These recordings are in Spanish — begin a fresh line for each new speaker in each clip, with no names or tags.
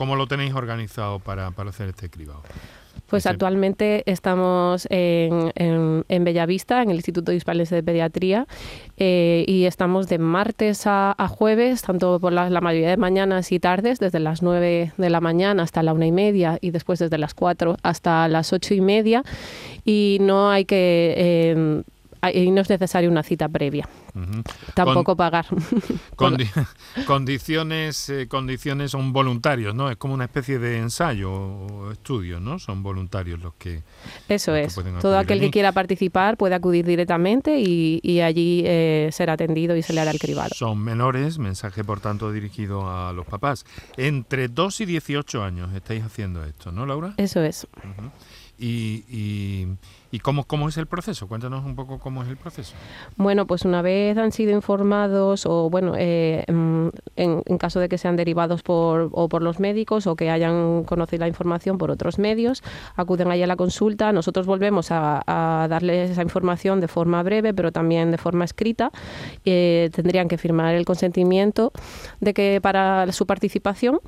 cómo lo tenéis organizado para, para hacer este cribado?
Pues actualmente estamos en, en, Bellavista, en el Instituto de Hispalense de Pediatría, eh, y estamos de martes a, jueves, tanto por la, mayoría de mañanas y tardes, desde las 9 de la mañana hasta la una y media, y después desde las 4 hasta las ocho y media, y no hay que... Eh, y no es necesaria una cita previa. Tampoco pagar.
condiciones, eh, condiciones son voluntarios, ¿no? Es como una especie de ensayo o estudio, ¿no? Son voluntarios los que.
Eso es. Todo aquel que quiera participar puede acudir directamente y, allí eh, ser atendido y se le hará el cribado.
Son menores, mensaje por tanto dirigido a los papás. Entre 2 y 18 años estáis haciendo esto, ¿no, Laura?
Eso es.
y ¿Y cómo, cómo es el proceso? Cuéntanos un poco cómo es el proceso.
Bueno, pues una vez han sido informados o, bueno, eh, mm, en, caso de que sean derivados por, o por los médicos o que hayan conocido la información por otros medios, acuden ahí a la consulta. Nosotros volvemos a, darles esa información de forma breve, pero también de forma escrita. Eh, tendrían que firmar el consentimiento de que para su participación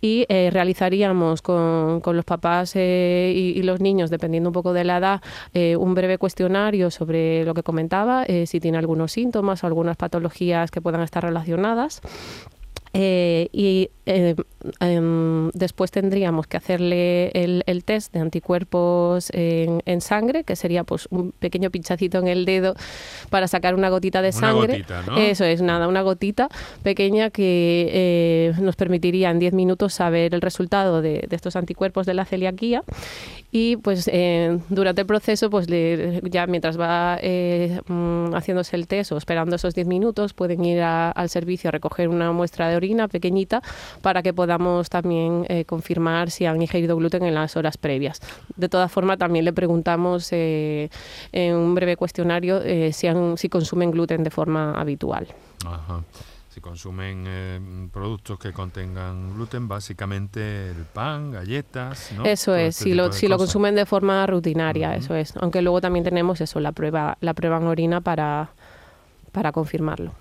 y eh, realizaríamos con, con, los papás y, y, los niños, dependiendo un poco de la edad, eh, un breve cuestionario sobre lo que comentaba, eh, si tiene algunos síntomas o algunas patologías que puedan estar relacionadas. Eh, y eh, em, después tendríamos que hacerle el, test de anticuerpos en, sangre, que sería pues un pequeño pinchacito en el dedo para sacar una gotita de sangre. Eso es, nada, una gotita pequeña que eh, nos permitiría en 10 minutos saber el resultado de, estos anticuerpos de la celiaquía. Y pues durante el proceso, pues ya mientras va mm, haciéndose el test o esperando esos 10 minutos, pueden ir al servicio a recoger una muestra de pequeñita para que podamos también eh, confirmar si han ingerido gluten en las horas previas. De todas formas, también le preguntamos eh, en un breve cuestionario eh, si, si consumen gluten de forma habitual.
si consumen productos que contengan gluten, básicamente el pan, galletas.
Eso es, este si, lo, si lo consumen de forma rutinaria, eso es. Aunque luego también tenemos eso, la prueba, la prueba en orina para, para confirmarlo.